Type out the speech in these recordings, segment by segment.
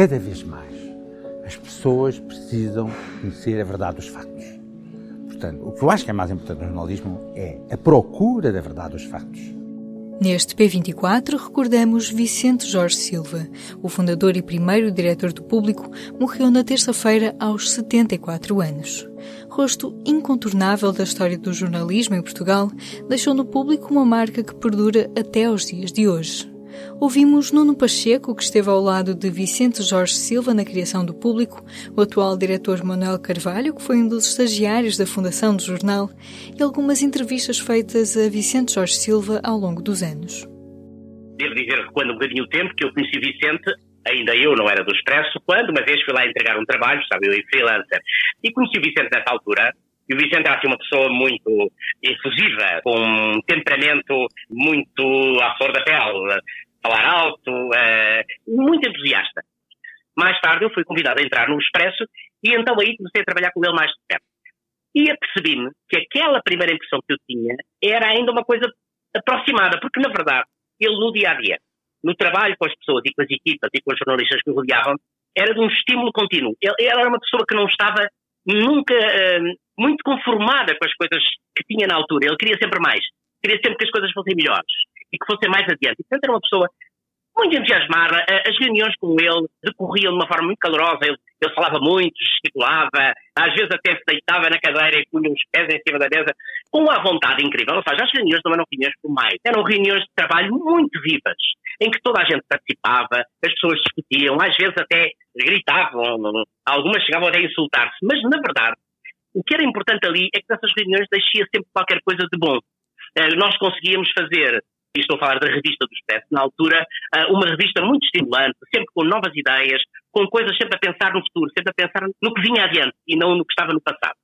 Cada vez mais as pessoas precisam conhecer a verdade dos factos. Portanto, o que eu acho que é mais importante no jornalismo é a procura da verdade dos factos. Neste P24 recordamos Vicente Jorge Silva. O fundador e primeiro diretor do público morreu na terça-feira aos 74 anos. Rosto incontornável da história do jornalismo em Portugal, deixou no público uma marca que perdura até aos dias de hoje. Ouvimos Nuno Pacheco, que esteve ao lado de Vicente Jorge Silva na criação do público, o atual diretor Manuel Carvalho, que foi um dos estagiários da fundação do jornal, e algumas entrevistas feitas a Vicente Jorge Silva ao longo dos anos. Devo dizer que quando um bocadinho o tempo que eu conheci Vicente, ainda eu não era do Expresso, quando uma vez fui lá entregar um trabalho, sabe, eu e freelancer, e conheci o Vicente nessa altura, e o Vicente era assim, uma pessoa muito efusiva, com um temperamento muito à flor da pele, falar alto, uh, muito entusiasta. Mais tarde eu fui convidado a entrar no Expresso e então aí comecei a trabalhar com ele mais de perto. E apercebi-me que aquela primeira impressão que eu tinha era ainda uma coisa aproximada, porque na verdade ele no dia a dia, no trabalho com as pessoas e com as equipas e com os jornalistas que o rodeavam, era de um estímulo contínuo. Ele, ele era uma pessoa que não estava nunca uh, muito conformada com as coisas que tinha na altura. Ele queria sempre mais. Queria sempre que as coisas fossem melhores e que fossem mais adiante. portanto, era uma pessoa muito entusiasmada. As reuniões com ele decorriam de uma forma muito calorosa. Ele, ele falava muito, gesticulava, às vezes até se deitava na cadeira e punha os pés em cima da mesa, com uma vontade incrível. Ou seja, as reuniões não eram reuniões formais, eram reuniões de trabalho muito vivas, em que toda a gente participava, as pessoas discutiam, às vezes até gritavam, algumas chegavam até a insultar-se, mas na verdade, o que era importante ali é que nessas reuniões deixia sempre qualquer coisa de bom. Eh, nós conseguíamos fazer e estou a falar da revista do Expresso, na altura, ah, uma revista muito estimulante, sempre com novas ideias, com coisas sempre a pensar no futuro, sempre a pensar no que vinha adiante e não no que estava no passado.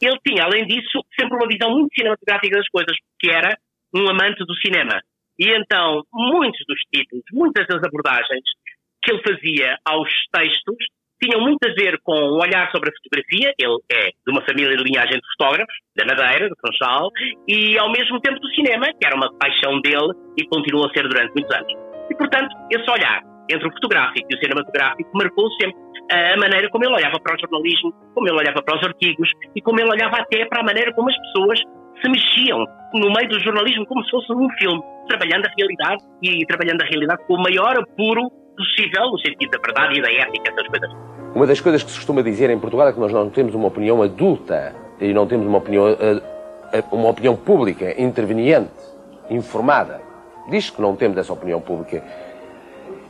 Ele tinha, além disso, sempre uma visão muito cinematográfica das coisas, porque era um amante do cinema. E então, muitos dos títulos, muitas das abordagens que ele fazia aos textos tinham muito a ver com um olhar sobre a fotografia. Ele é de uma família de linhagem de fotógrafos, da Madeira, do Funchal, e ao mesmo tempo do cinema, que era uma paixão dele e continua a ser durante muitos anos. E, portanto, esse olhar entre o fotográfico e o cinematográfico marcou sempre a maneira como ele olhava para o jornalismo, como ele olhava para os artigos e como ele olhava até para a maneira como as pessoas se mexiam no meio do jornalismo como se fosse um filme, trabalhando a realidade e trabalhando a realidade com o maior apuro possível, no sentido da verdade e da ética, essas coisas. Uma das coisas que se costuma dizer em Portugal é que nós não temos uma opinião adulta e não temos uma opinião, eh, eh, uma opinião pública interveniente, informada. Diz que não temos essa opinião pública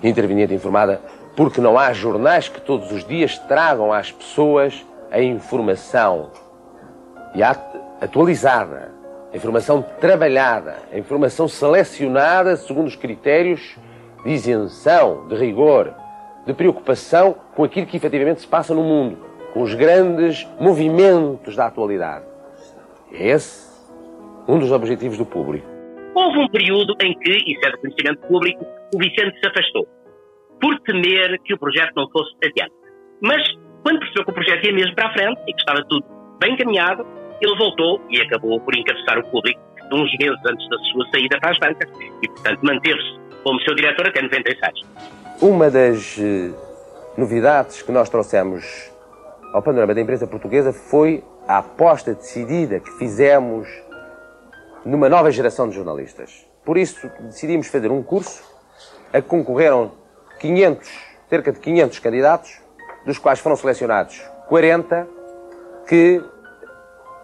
interveniente, informada, porque não há jornais que todos os dias tragam às pessoas a informação e atualizada, a informação trabalhada, a informação selecionada segundo os critérios de isenção, de rigor, de preocupação com aquilo que efetivamente se passa no mundo, com os grandes movimentos da atualidade. É esse um dos objetivos do público. Houve um período em que, isso é de conhecimento público, o Vicente se afastou, por temer que o projeto não fosse adiante. Mas, quando percebeu que o projeto ia mesmo para a frente e que estava tudo bem encaminhado, ele voltou e acabou por encabeçar o público uns meses antes da sua saída para as bancas e, portanto, manteve-se como seu diretor até 96. Uma das eh, novidades que nós trouxemos ao panorama da imprensa portuguesa foi a aposta decidida que fizemos numa nova geração de jornalistas. Por isso decidimos fazer um curso a que concorreram 500, cerca de 500 candidatos, dos quais foram selecionados 40 que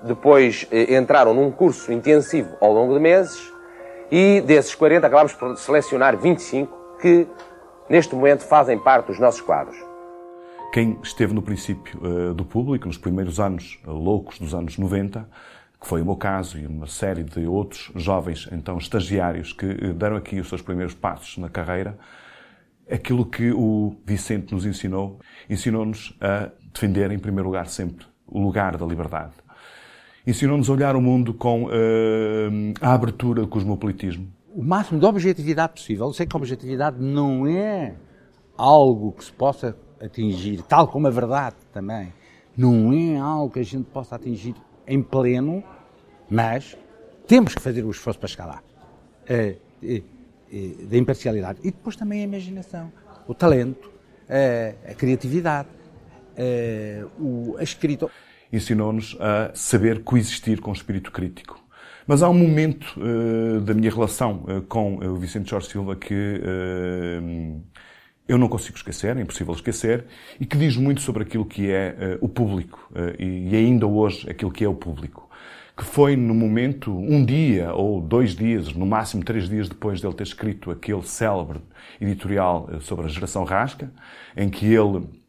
depois eh, entraram num curso intensivo ao longo de meses e desses 40 acabamos por selecionar 25 que neste momento fazem parte dos nossos quadros. Quem esteve no princípio uh, do público, nos primeiros anos uh, loucos dos anos 90, que foi o meu caso e uma série de outros jovens, então estagiários, que uh, deram aqui os seus primeiros passos na carreira, Aquilo que o Vicente nos ensinou, ensinou-nos a defender, em primeiro lugar, sempre o lugar da liberdade. Ensinou-nos a olhar o mundo com uh, a abertura do cosmopolitismo. O máximo de objetividade possível. Eu sei que a objetividade não é algo que se possa atingir, tal como a verdade também. Não é algo que a gente possa atingir em pleno, mas temos que fazer o esforço para chegar lá. Uh, uh, da imparcialidade. E depois também a imaginação, o talento, a, criatividade, a escrita. Ensinou-nos a saber coexistir com o espírito crítico. Mas há um momento uh, da minha relação uh, com o Vicente Jorge Silva que uh, eu não consigo esquecer, é impossível esquecer, e que diz muito sobre aquilo que é o público, e ainda hoje aquilo que é o público que foi no momento, um dia ou dois dias, no máximo três dias depois de ele ter escrito aquele célebre editorial eh, sobre a geração rasca, em que ele eh,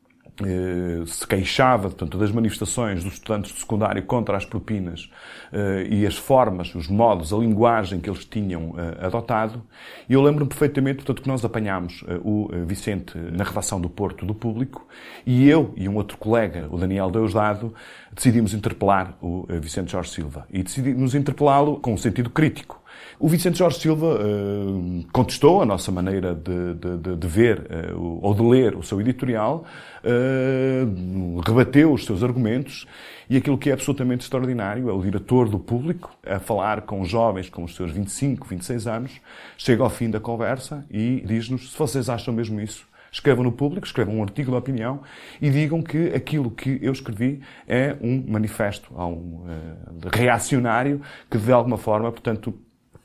se queixava portanto, das manifestações dos estudantes de secundário contra as propinas eh, e as formas, os modos, a linguagem que eles tinham eh, adotado. E eu lembro-me perfeitamente portanto, que nós apanhámos o Vicente na redação do Porto do Público e eu e um outro colega, o Daniel Deusdado, decidimos interpelar o Vicente Jorge Silva. E decidimos interpelá-lo com um sentido crítico. O Vicente Jorge Silva uh, contestou a nossa maneira de, de, de ver uh, ou de ler o seu editorial, uh, rebateu os seus argumentos e aquilo que é absolutamente extraordinário é o diretor do público a falar com jovens com os seus 25, 26 anos, chega ao fim da conversa e diz-nos se vocês acham mesmo isso, escrevam no público, escrevam um artigo de opinião e digam que aquilo que eu escrevi é um manifesto um, uh, reacionário que de alguma forma, portanto,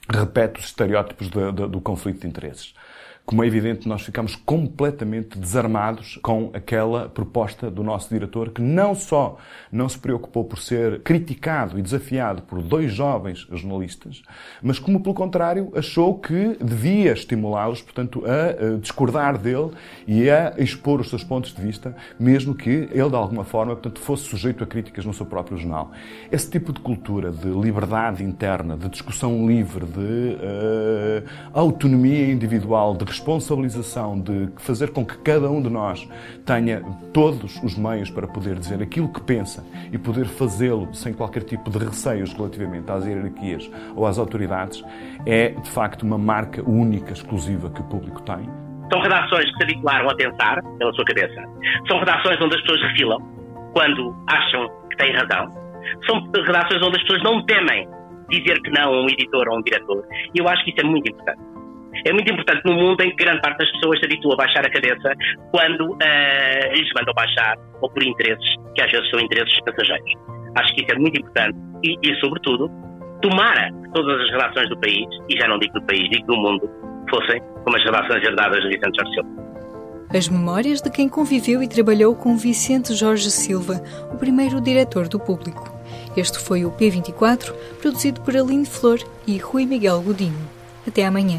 repete os estereótipos do, do, do conflito de interesses como é evidente, nós ficamos completamente desarmados com aquela proposta do nosso diretor, que não só não se preocupou por ser criticado e desafiado por dois jovens jornalistas, mas como, pelo contrário, achou que devia estimulá-los, portanto, a discordar dele e a expor os seus pontos de vista, mesmo que ele, de alguma forma, portanto, fosse sujeito a críticas no seu próprio jornal. Esse tipo de cultura de liberdade interna, de discussão livre, de uh, autonomia individual, de responsabilização de fazer com que cada um de nós tenha todos os meios para poder dizer aquilo que pensa e poder fazê-lo sem qualquer tipo de receios relativamente às hierarquias ou às autoridades, é de facto uma marca única, exclusiva que o público tem. São redações que se habituaram a pensar pela sua cabeça. São redações onde as pessoas refilam quando acham que têm razão. São redações onde as pessoas não temem dizer que não a um editor ou a um diretor. E eu acho que isso é muito importante. É muito importante no mundo em que grande parte das pessoas se habitua a baixar a cabeça quando uh, lhes mandam baixar, ou por interesses, que às vezes são interesses passageiros. Acho que isso é muito importante e, e sobretudo, tomara que todas as relações do país, e já não digo do país, digo do mundo, fossem como as relações herdadas de Vicente Jorge Silva. As memórias de quem conviveu e trabalhou com Vicente Jorge Silva, o primeiro diretor do público. Este foi o P24, produzido por Aline Flor e Rui Miguel Godinho. Até amanhã.